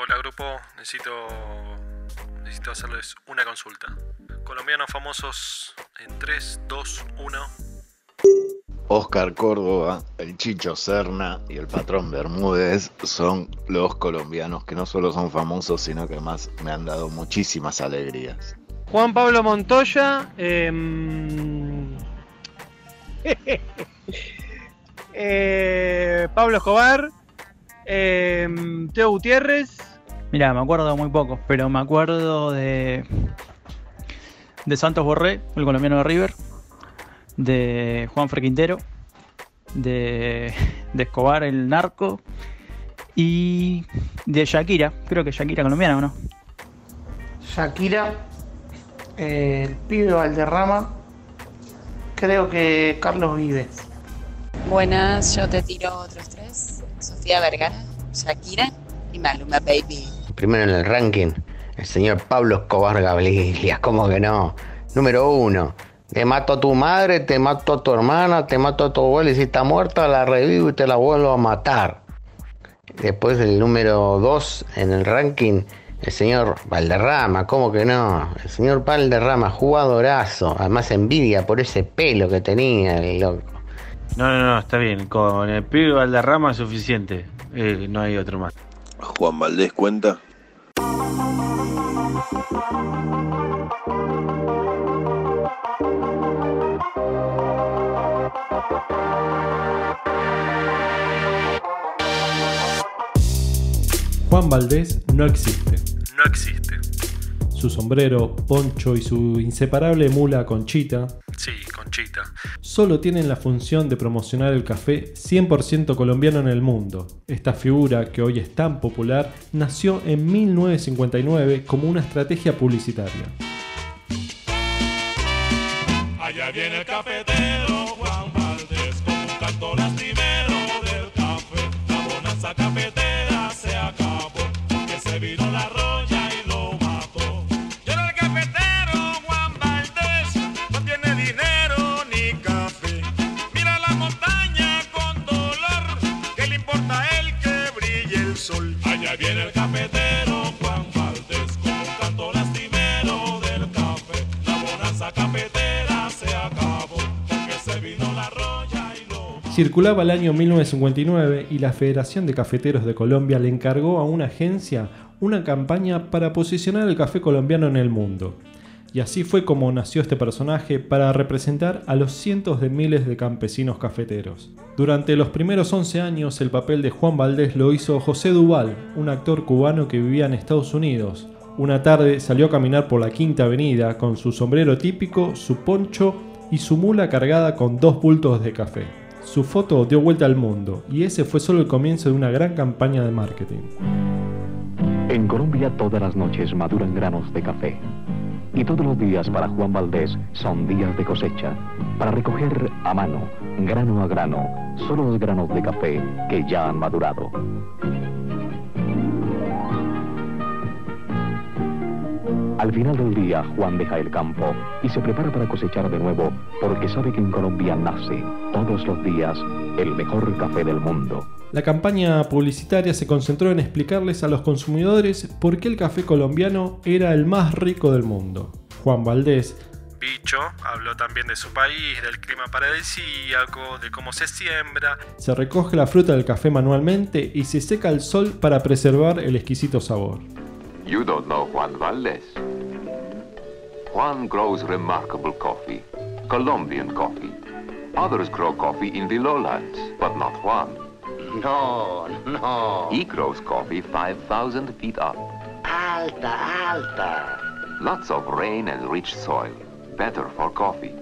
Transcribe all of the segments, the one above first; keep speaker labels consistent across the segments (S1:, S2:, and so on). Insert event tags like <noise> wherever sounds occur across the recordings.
S1: Hola grupo, necesito, necesito hacerles una consulta. Colombianos famosos en 3, 2, 1.
S2: Oscar Córdoba, el Chicho Serna y el patrón Bermúdez son los colombianos que no solo son famosos, sino que además me han dado muchísimas alegrías.
S3: Juan Pablo Montoya, em, <laughs> eh, Pablo Escobar, em, Teo Gutiérrez,
S4: Mira, me acuerdo muy poco, pero me acuerdo de. de Santos Borré, el colombiano de River, de Juan Quintero, de, de Escobar, el narco, y de Shakira, creo que Shakira colombiana o no.
S5: Shakira, eh, el pibe Valderrama, creo que Carlos Vives.
S6: Buenas, yo te tiro otros tres. Sofía Vergara, Shakira y Maluma Baby.
S7: Primero en el ranking, el señor Pablo Escobar Gaviria, <laughs> ¿cómo que no? Número uno, te mato a tu madre, te mato a tu hermana, te mato a tu abuela y si está muerta la revivo y te la vuelvo a matar. Después el número dos en el ranking, el señor Valderrama, ¿cómo que no? El señor Valderrama, jugadorazo, además envidia por ese pelo que tenía el loco.
S8: No, no, no, está bien. Con el pibe Valderrama es suficiente. Eh, no hay otro más.
S9: Juan Valdés cuenta.
S10: Juan Valdés no existe.
S1: No existe.
S10: Su sombrero, poncho y su inseparable mula Conchita
S1: Sí, Conchita.
S10: solo tienen la función de promocionar el café 100% colombiano en el mundo. Esta figura, que hoy es tan popular, nació en 1959 como una estrategia publicitaria.
S11: Allá viene el cafetero Llega el cafetero Juan Valdés, no tiene dinero ni café.
S10: Circulaba el año 1959 y la Federación de Cafeteros de Colombia le encargó a una agencia una campaña para posicionar el café colombiano en el mundo. Y así fue como nació este personaje para representar a los cientos de miles de campesinos cafeteros. Durante los primeros 11 años el papel de Juan Valdés lo hizo José Duval, un actor cubano que vivía en Estados Unidos. Una tarde salió a caminar por la Quinta Avenida con su sombrero típico, su poncho y su mula cargada con dos bultos de café. Su foto dio vuelta al mundo y ese fue solo el comienzo de una gran campaña de marketing.
S12: En Colombia todas las noches maduran granos de café. Y todos los días para Juan Valdés son días de cosecha, para recoger a mano, grano a grano, solo los granos de café que ya han madurado. Al final del día, Juan deja el campo y se prepara para cosechar de nuevo porque sabe que en Colombia nace todos los días el mejor café del mundo.
S10: La campaña publicitaria se concentró en explicarles a los consumidores por qué el café colombiano era el más rico del mundo. Juan Valdés
S1: Bicho habló también de su país, del clima paradisíaco, de cómo se siembra.
S10: se recoge la fruta del café manualmente y se seca al sol para preservar el exquisito sabor.
S13: You don't know Juan Valdez. Juan grows remarkable coffee, Colombian coffee. Others grow coffee in the lowlands, but not Juan.
S7: No, no.
S13: He grows coffee 5,000 feet up.
S7: Alta, alta.
S13: Lots of rain and rich soil. Better for coffee.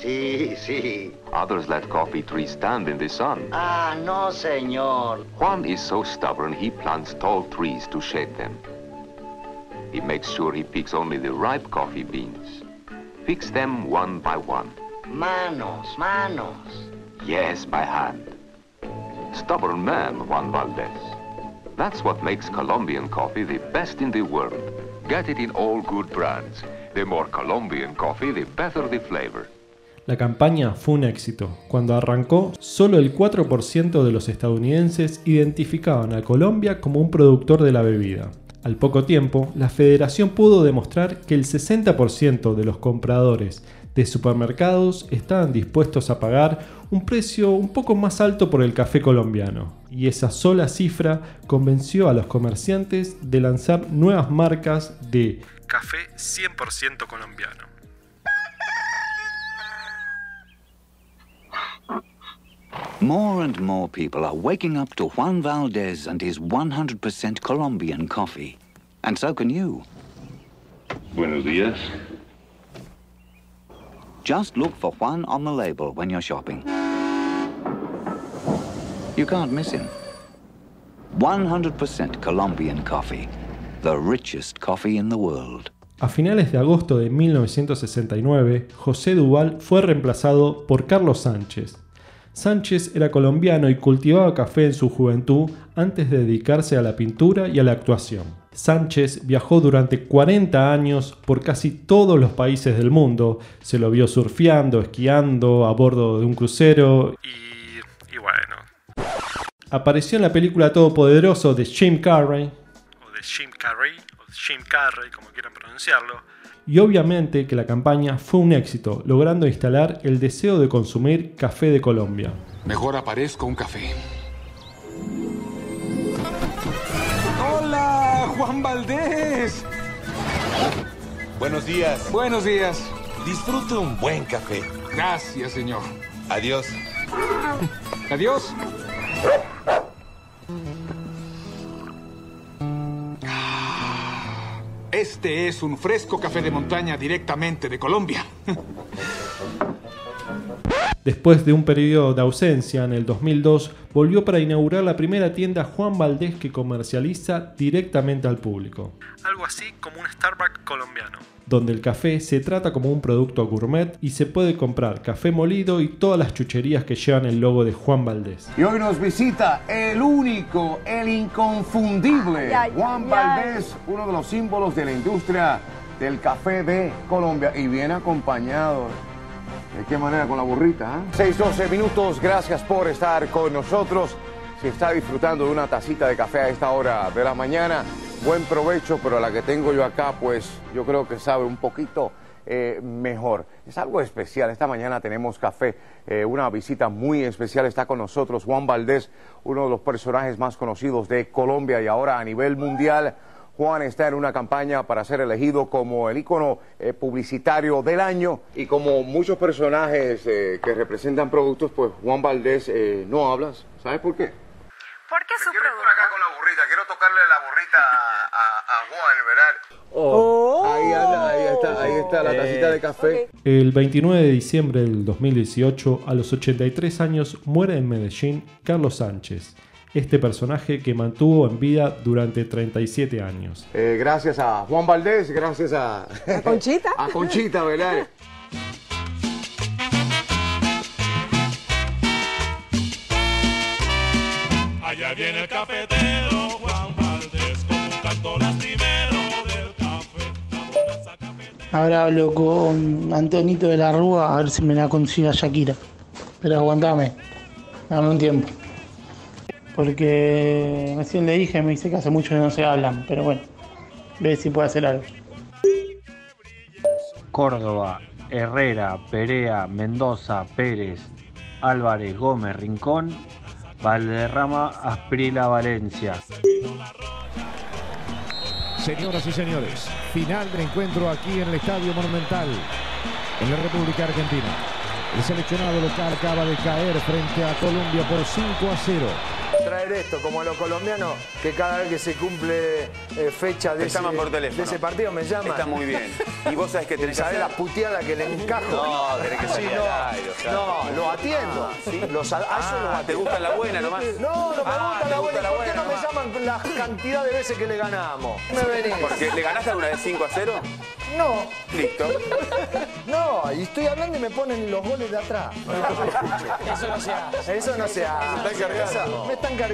S7: Sí, sí.
S13: Others let coffee trees stand in the sun.
S7: Ah, no, señor.
S13: Juan is so stubborn he plants tall trees to shade them. He makes sure he picks only the ripe coffee beans. Picks them one by one.
S7: Manos, manos.
S13: Yes, by hand. Stubborn man, Juan Valdez. That's what makes Colombian coffee the best in the world. Get it in all good brands. The more Colombian coffee, the better the flavor.
S10: La campaña fue un éxito. Cuando arrancó, solo el 4% de los estadounidenses identificaban a Colombia como un productor de la bebida. Al poco tiempo, la federación pudo demostrar que el 60% de los compradores de supermercados estaban dispuestos a pagar un precio un poco más alto por el café colombiano. Y esa sola cifra convenció a los comerciantes de lanzar nuevas marcas de
S1: Café 100% colombiano.
S14: More and more people are waking up to Juan Valdez and his 100% Colombian coffee. And so can you.
S13: Buenos días.
S14: Just look for Juan on the label when you're shopping. You can't miss him. 100% Colombian coffee. The richest coffee in the world.
S10: A finales de agosto de 1969, José Duval fue reemplazado por Carlos Sánchez. Sánchez era colombiano y cultivaba café en su juventud antes de dedicarse a la pintura y a la actuación. Sánchez viajó durante 40 años por casi todos los países del mundo. Se lo vio surfeando, esquiando, a bordo de un crucero.
S1: Y, bueno,
S10: Apareció en la película Todopoderoso de Jim Carrey.
S1: o de Jim Carrey, o de Jim Carrey, como quieran pronunciarlo.
S10: Y obviamente que la campaña fue un éxito, logrando instalar el deseo de consumir café de Colombia.
S15: Mejor aparezco un café.
S16: Hola, Juan Valdés.
S15: Buenos días.
S16: Buenos días.
S15: Disfrute un buen café.
S16: Gracias, señor.
S15: Adiós.
S16: Adiós. Este es un fresco café de montaña directamente de Colombia.
S10: Después de un periodo de ausencia, en el 2002 volvió para inaugurar la primera tienda Juan Valdés que comercializa directamente al público,
S1: Algo así como un Starbucks colombiano.
S10: donde el café se trata como un producto gourmet y se puede comprar café molido y todas las chucherías que llevan el logo de Juan Valdés.
S17: Y hoy nos visita el único, el inconfundible Juan Valdés, uno de los símbolos de la industria del café de Colombia y viene acompañado. ¿De qué manera? Con la burrita. ¿eh? 6-12 minutos, gracias por estar con nosotros. Si está disfrutando de una tacita de café a esta hora de la mañana, buen provecho, pero la que tengo yo acá, pues yo creo que sabe un poquito eh, mejor. Es algo especial. Esta mañana tenemos café, eh, una visita muy especial. Está con nosotros Juan Valdés, uno de los personajes más conocidos de Colombia y ahora a nivel mundial. Juan está en una campaña para ser elegido como el ícono eh, publicitario del año y como muchos personajes eh, que representan productos, pues Juan Valdés eh, no hablas. ¿Sabes por qué?
S18: ¿Por qué su
S17: Quiero ir por acá con la burrita, quiero tocarle la burrita a, a Juan, ¿verdad? Oh, ahí, anda, ahí está, ahí está la tacita de café.
S10: El 29 de diciembre del 2018, a los 83 años, muere en Medellín Carlos Sánchez, este personaje que mantuvo en vida durante 37 años.
S17: Eh, gracias a Juan Valdés, gracias a... ¿A
S18: Conchita? <laughs>
S17: a Conchita, ¿verdad?
S11: Allá viene el cafetero Juan Valdés con un canto lastimero del café.
S5: Ahora hablo con Antonito de la Rúa a ver si me la consigue a Shakira. Pero aguantame, dame un tiempo. Porque recién le dije, me dice que hace mucho que no se hablan, pero bueno, ve si puede hacer algo.
S8: Córdoba, Herrera, Perea, Mendoza, Pérez, Álvarez, Gómez, Rincón, Valderrama, Asprila, Valencia.
S19: Señoras y señores, final del encuentro aquí en el Estadio Monumental, en la República Argentina. El seleccionado local acaba de caer frente a Colombia por 5 a 0.
S20: Traer esto, como a los colombianos, que cada vez que se cumple eh, fecha de
S21: Te
S20: ese,
S21: llaman por teléfono.
S20: de ese partido me llaman.
S21: Está muy bien. <laughs> Y vos sabés que tenés que
S20: ¿Sabés
S21: hacer-
S20: la puteada que le encajo?
S21: No, tenés que salir
S20: Sí,
S21: al
S20: no,
S21: aire, o sea.
S20: no, lo atiendo.
S21: Ah, ¿sí?
S20: Los a, a eso
S21: Ah,
S20: los
S21: ¿te gusta la buena nomás? <laughs>
S20: No, no me
S21: Ah,
S20: gusta
S21: ¿te
S20: la buena.
S21: la
S20: ¿Por qué
S21: buena
S20: no me llaman la cantidad de veces que le ganamos? Me venís.
S21: Porque le ganaste alguna vez 5 a 0.
S20: No.
S21: Listo. <laughs>
S20: No, y estoy hablando y me ponen los goles de atrás. Eso no se hace. Eso no se hace.
S21: Me están cargando.
S20: Me están cargando.